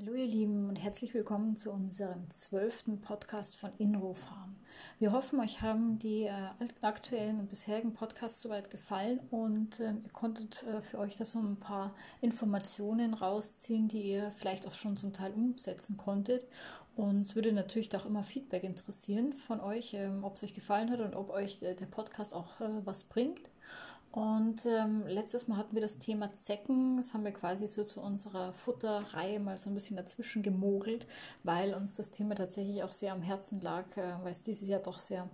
Hallo ihr Lieben und herzlich willkommen zu unserem zwölften Podcast von InroFarm. Wir hoffen, euch haben die äh, aktuellen und bisherigen Podcasts soweit gefallen und äh, ihr konntet äh, für euch da so ein paar Informationen rausziehen, die ihr vielleicht auch schon zum Teil umsetzen konntet. Uns würde natürlich auch immer Feedback interessieren von euch, ähm, ob es euch gefallen hat und ob euch äh, der Podcast auch äh, was bringt. Und ähm, letztes Mal hatten wir das Thema Zecken. Das haben wir quasi so zu unserer Futterreihe mal so ein bisschen dazwischen gemogelt, weil uns das Thema tatsächlich auch sehr am Herzen lag, äh, weil es dieses Jahr doch sehr,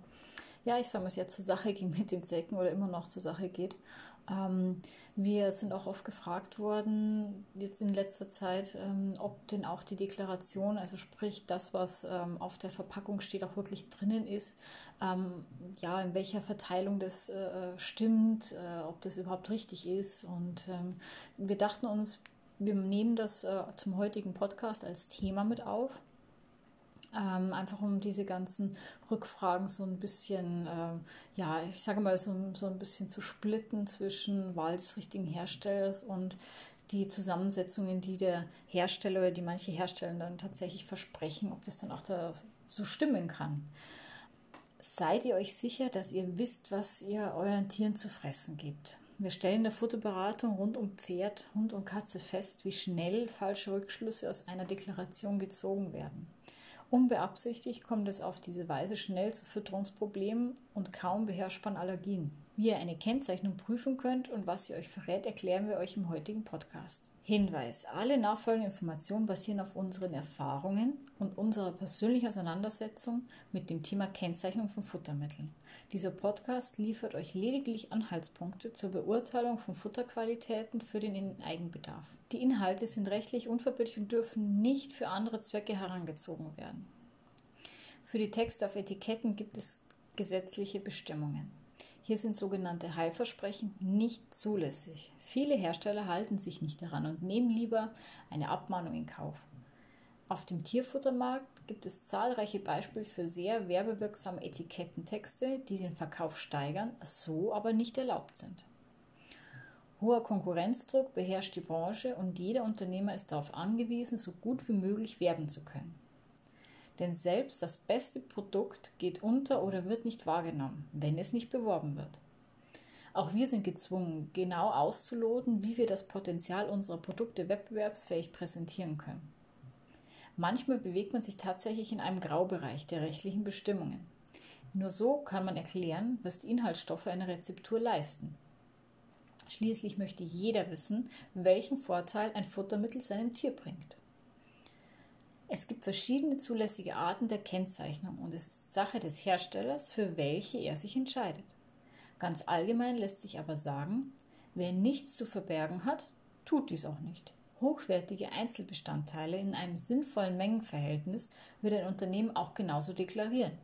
ja, ich sage mal, sehr zur Sache ging mit den Zecken oder immer noch zur Sache geht. Ähm, wir sind auch oft gefragt worden, jetzt in letzter Zeit, ähm, ob denn auch die Deklaration, also sprich das, was ähm, auf der Verpackung steht, auch wirklich drinnen ist. Ähm, ja, in welcher Verteilung das äh, stimmt, äh, ob das überhaupt richtig ist. Und ähm, wir dachten uns, wir nehmen das äh, zum heutigen Podcast als Thema mit auf ähm, einfach um diese ganzen Rückfragen so ein bisschen, äh, ja, ich sage mal, so, so ein bisschen zu splitten zwischen Wahl des richtigen Herstellers und die Zusammensetzungen, die der Hersteller oder die manche Hersteller dann tatsächlich versprechen, ob das dann auch da so stimmen kann. Seid ihr euch sicher, dass ihr wisst, was ihr euren Tieren zu fressen gebt? Wir stellen in der Futterberatung rund um Pferd, Hund und Katze fest, wie schnell falsche Rückschlüsse aus einer Deklaration gezogen werden. Unbeabsichtigt kommt es auf diese Weise schnell zu Fütterungsproblemen und kaum beherrschbaren Allergien. Wie ihr eine Kennzeichnung prüfen könnt und was sie euch verrät, erklären wir euch im heutigen Podcast. Hinweis: Alle nachfolgenden Informationen basieren auf unseren Erfahrungen und unserer persönlichen Auseinandersetzung mit dem Thema Kennzeichnung von Futtermitteln. Dieser Podcast liefert euch lediglich Anhaltspunkte zur Beurteilung von Futterqualitäten für den Eigenbedarf. Die Inhalte sind rechtlich unverbindlich und dürfen nicht für andere Zwecke herangezogen werden. Für die Texte auf Etiketten gibt es gesetzliche Bestimmungen. Hier sind sogenannte Heilversprechen nicht zulässig. Viele Hersteller halten sich nicht daran und nehmen lieber eine Abmahnung in Kauf. Auf dem Tierfuttermarkt gibt es zahlreiche Beispiele für sehr werbewirksame Etikettentexte, die den Verkauf steigern, so aber nicht erlaubt sind. Hoher Konkurrenzdruck beherrscht die Branche und jeder Unternehmer ist darauf angewiesen, so gut wie möglich werben zu können. Denn selbst das beste Produkt geht unter oder wird nicht wahrgenommen, wenn es nicht beworben wird. Auch wir sind gezwungen, genau auszuloten, wie wir das Potenzial unserer Produkte wettbewerbsfähig präsentieren können. Manchmal bewegt man sich tatsächlich in einem Graubereich der rechtlichen Bestimmungen. Nur so kann man erklären, was die Inhaltsstoffe einer Rezeptur leisten. Schließlich möchte jeder wissen, welchen Vorteil ein Futtermittel seinem Tier bringt. Es gibt verschiedene zulässige Arten der Kennzeichnung und es ist Sache des Herstellers, für welche er sich entscheidet. Ganz allgemein lässt sich aber sagen, wer nichts zu verbergen hat, tut dies auch nicht. Hochwertige Einzelbestandteile in einem sinnvollen Mengenverhältnis wird ein Unternehmen auch genauso deklarieren.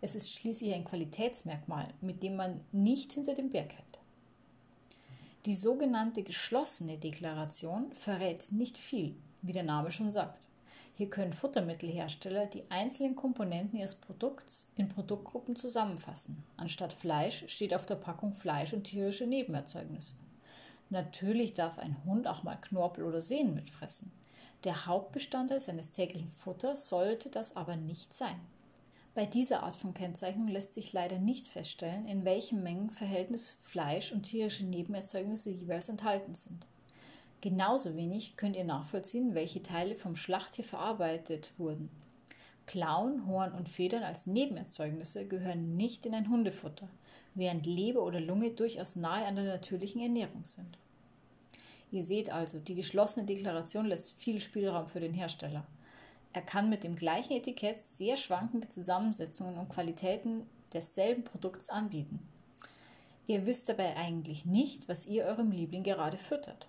Es ist schließlich ein Qualitätsmerkmal, mit dem man nicht hinter dem Berg hält. Die sogenannte geschlossene Deklaration verrät nicht viel, wie der Name schon sagt. Hier können Futtermittelhersteller die einzelnen Komponenten ihres Produkts in Produktgruppen zusammenfassen. Anstatt Fleisch steht auf der Packung Fleisch und tierische Nebenerzeugnisse. Natürlich darf ein Hund auch mal Knorpel oder Sehnen mitfressen. Der Hauptbestandteil seines täglichen Futters sollte das aber nicht sein. Bei dieser Art von Kennzeichnung lässt sich leider nicht feststellen, in welchem Mengenverhältnis Fleisch und tierische Nebenerzeugnisse jeweils enthalten sind. Genauso wenig könnt ihr nachvollziehen, welche Teile vom Schlachttier verarbeitet wurden. Klauen, Horn und Federn als Nebenerzeugnisse gehören nicht in ein Hundefutter, während Leber oder Lunge durchaus nahe an der natürlichen Ernährung sind. Ihr seht also, die geschlossene Deklaration lässt viel Spielraum für den Hersteller. Er kann mit dem gleichen Etikett sehr schwankende Zusammensetzungen und Qualitäten desselben Produkts anbieten. Ihr wisst dabei eigentlich nicht, was ihr eurem Liebling gerade füttert.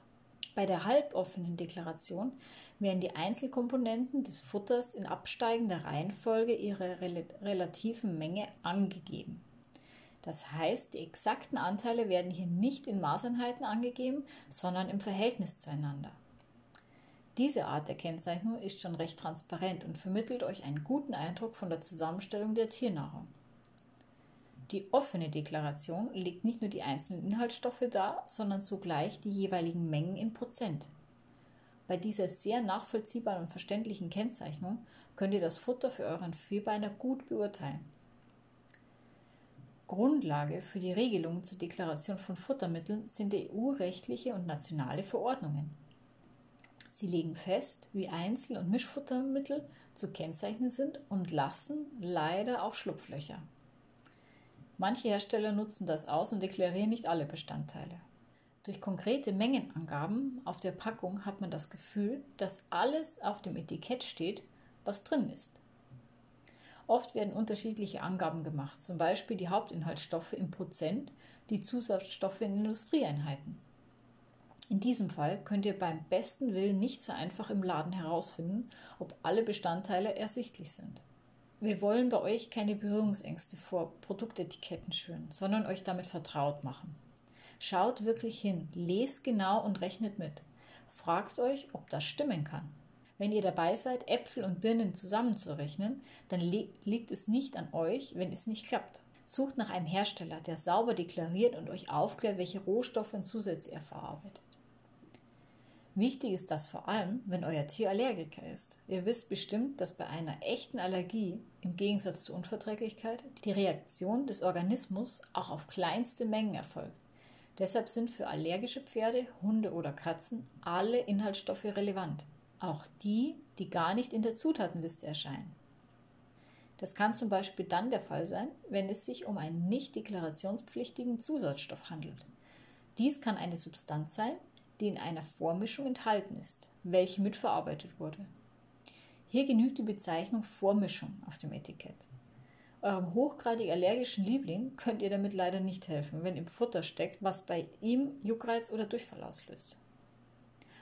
Bei der halboffenen Deklaration werden die Einzelkomponenten des Futters in absteigender Reihenfolge ihrer rel relativen Menge angegeben. Das heißt, die exakten Anteile werden hier nicht in Maßeinheiten angegeben, sondern im Verhältnis zueinander. Diese Art der Kennzeichnung ist schon recht transparent und vermittelt euch einen guten Eindruck von der Zusammenstellung der Tiernahrung. Die offene Deklaration legt nicht nur die einzelnen Inhaltsstoffe dar, sondern zugleich die jeweiligen Mengen in Prozent. Bei dieser sehr nachvollziehbaren und verständlichen Kennzeichnung könnt ihr das Futter für euren Vierbeiner gut beurteilen. Grundlage für die Regelung zur Deklaration von Futtermitteln sind EU-rechtliche und nationale Verordnungen. Sie legen fest, wie Einzel- und Mischfuttermittel zu kennzeichnen sind und lassen leider auch Schlupflöcher. Manche Hersteller nutzen das aus und deklarieren nicht alle Bestandteile. Durch konkrete Mengenangaben auf der Packung hat man das Gefühl, dass alles auf dem Etikett steht, was drin ist. Oft werden unterschiedliche Angaben gemacht, zum Beispiel die Hauptinhaltsstoffe in Prozent, die Zusatzstoffe in Industrieeinheiten. In diesem Fall könnt ihr beim besten Willen nicht so einfach im Laden herausfinden, ob alle Bestandteile ersichtlich sind. Wir wollen bei euch keine Berührungsängste vor Produktetiketten schüren, sondern euch damit vertraut machen. Schaut wirklich hin, lest genau und rechnet mit. Fragt euch, ob das stimmen kann. Wenn ihr dabei seid, Äpfel und Birnen zusammenzurechnen, dann liegt es nicht an euch, wenn es nicht klappt. Sucht nach einem Hersteller, der sauber deklariert und euch aufklärt, welche Rohstoffe und Zusätze er verarbeitet. Wichtig ist das vor allem, wenn euer Tier Allergiker ist. Ihr wisst bestimmt, dass bei einer echten Allergie, im Gegensatz zur Unverträglichkeit, die Reaktion des Organismus auch auf kleinste Mengen erfolgt. Deshalb sind für allergische Pferde, Hunde oder Katzen alle Inhaltsstoffe relevant auch die, die gar nicht in der Zutatenliste erscheinen. Das kann zum Beispiel dann der Fall sein, wenn es sich um einen nicht deklarationspflichtigen Zusatzstoff handelt. Dies kann eine Substanz sein, die in einer Vormischung enthalten ist, welche mitverarbeitet wurde. Hier genügt die Bezeichnung Vormischung auf dem Etikett. Eurem hochgradig allergischen Liebling könnt ihr damit leider nicht helfen, wenn im Futter steckt, was bei ihm Juckreiz oder Durchfall auslöst.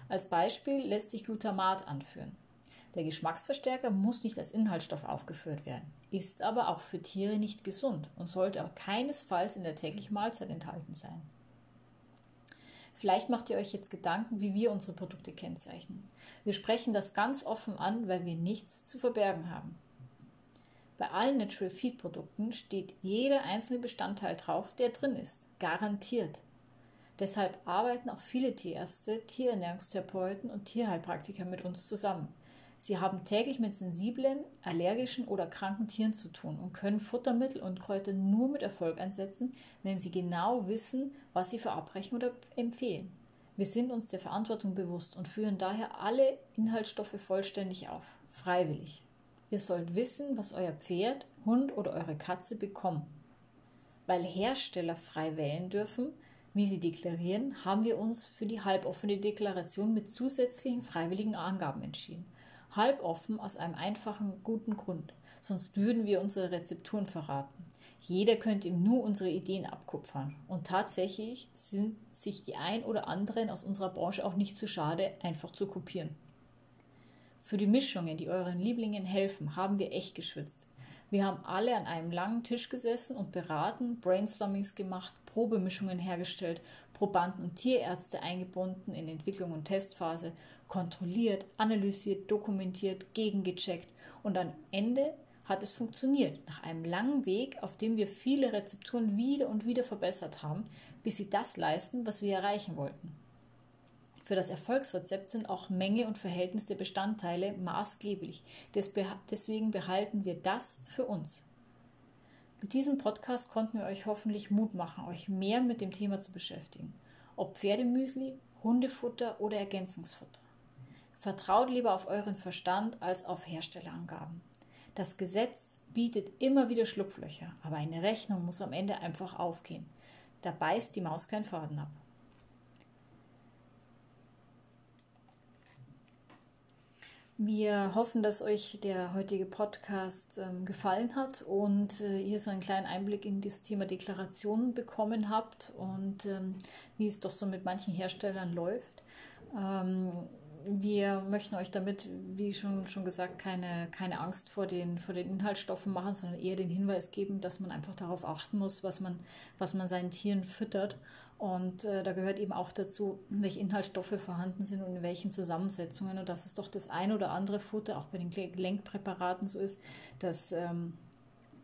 Als Beispiel lässt sich Glutamat anführen. Der Geschmacksverstärker muss nicht als Inhaltsstoff aufgeführt werden, ist aber auch für Tiere nicht gesund und sollte auch keinesfalls in der täglichen Mahlzeit enthalten sein. Vielleicht macht ihr euch jetzt Gedanken, wie wir unsere Produkte kennzeichnen. Wir sprechen das ganz offen an, weil wir nichts zu verbergen haben. Bei allen Natural Feed Produkten steht jeder einzelne Bestandteil drauf, der drin ist. Garantiert. Deshalb arbeiten auch viele Tierärzte, Tierernährungstherapeuten und Tierheilpraktiker mit uns zusammen. Sie haben täglich mit sensiblen, allergischen oder kranken Tieren zu tun und können Futtermittel und Kräuter nur mit Erfolg einsetzen, wenn sie genau wissen, was sie verabreichen oder empfehlen. Wir sind uns der Verantwortung bewusst und führen daher alle Inhaltsstoffe vollständig auf, freiwillig. Ihr sollt wissen, was euer Pferd, Hund oder eure Katze bekommen. Weil Hersteller frei wählen dürfen, wie sie deklarieren, haben wir uns für die halboffene Deklaration mit zusätzlichen freiwilligen Angaben entschieden. Halboffen aus einem einfachen, guten Grund. Sonst würden wir unsere Rezepturen verraten. Jeder könnte ihm nur unsere Ideen abkupfern. Und tatsächlich sind sich die ein oder anderen aus unserer Branche auch nicht zu schade, einfach zu kopieren. Für die Mischungen, die euren Lieblingen helfen, haben wir echt geschwitzt. Wir haben alle an einem langen Tisch gesessen und beraten, Brainstormings gemacht, Probemischungen hergestellt, Probanden und Tierärzte eingebunden in Entwicklung und Testphase, kontrolliert, analysiert, dokumentiert, gegengecheckt und am Ende hat es funktioniert. Nach einem langen Weg, auf dem wir viele Rezepturen wieder und wieder verbessert haben, bis sie das leisten, was wir erreichen wollten. Für das Erfolgsrezept sind auch Menge und Verhältnis der Bestandteile maßgeblich. Deswegen behalten wir das für uns. Mit diesem Podcast konnten wir euch hoffentlich Mut machen, euch mehr mit dem Thema zu beschäftigen. Ob Pferdemüsli, Hundefutter oder Ergänzungsfutter. Vertraut lieber auf euren Verstand als auf Herstellerangaben. Das Gesetz bietet immer wieder Schlupflöcher, aber eine Rechnung muss am Ende einfach aufgehen. Da beißt die Maus keinen Faden ab. Wir hoffen, dass euch der heutige Podcast ähm, gefallen hat und äh, ihr so einen kleinen Einblick in das Thema Deklaration bekommen habt und ähm, wie es doch so mit manchen Herstellern läuft. Ähm, wir möchten euch damit, wie schon, schon gesagt, keine, keine Angst vor den, vor den Inhaltsstoffen machen, sondern eher den Hinweis geben, dass man einfach darauf achten muss, was man, was man seinen Tieren füttert. Und äh, da gehört eben auch dazu, welche Inhaltsstoffe vorhanden sind und in welchen Zusammensetzungen. Und dass es doch das ein oder andere Futter, auch bei den Gelenkpräparaten so ist, dass ähm,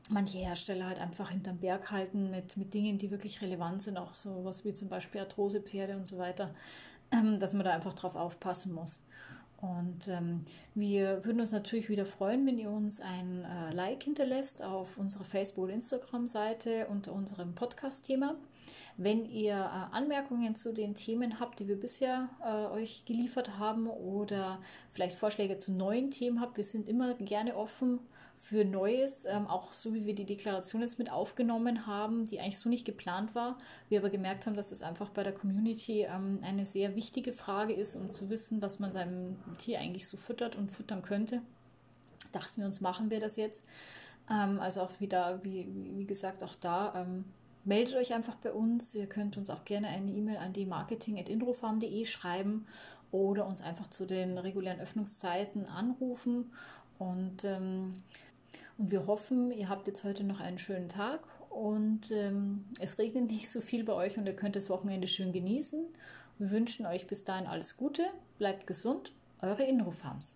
manche Hersteller halt einfach hinterm Berg halten mit, mit Dingen, die wirklich relevant sind, auch so was wie zum Beispiel Arthrosepferde und so weiter dass man da einfach drauf aufpassen muss. Und ähm, wir würden uns natürlich wieder freuen, wenn ihr uns ein äh, Like hinterlässt auf unserer Facebook- und Instagram-Seite unter unserem Podcast-Thema. Wenn ihr äh, Anmerkungen zu den Themen habt, die wir bisher äh, euch geliefert haben oder vielleicht Vorschläge zu neuen Themen habt, wir sind immer gerne offen für Neues, ähm, auch so wie wir die Deklaration jetzt mit aufgenommen haben, die eigentlich so nicht geplant war. Wir aber gemerkt haben, dass es einfach bei der Community ähm, eine sehr wichtige Frage ist, um zu wissen, was man seinem Tier eigentlich so füttert und füttern könnte. Dachten wir uns, machen wir das jetzt. Ähm, also auch wieder, wie, wie gesagt, auch da ähm, meldet euch einfach bei uns. Ihr könnt uns auch gerne eine E-Mail an die marketing.indrofarm.de schreiben oder uns einfach zu den regulären Öffnungszeiten anrufen. Und, ähm, und wir hoffen, ihr habt jetzt heute noch einen schönen Tag und ähm, es regnet nicht so viel bei euch und ihr könnt das Wochenende schön genießen. Wir wünschen euch bis dahin alles Gute, bleibt gesund, eure Inrofarms.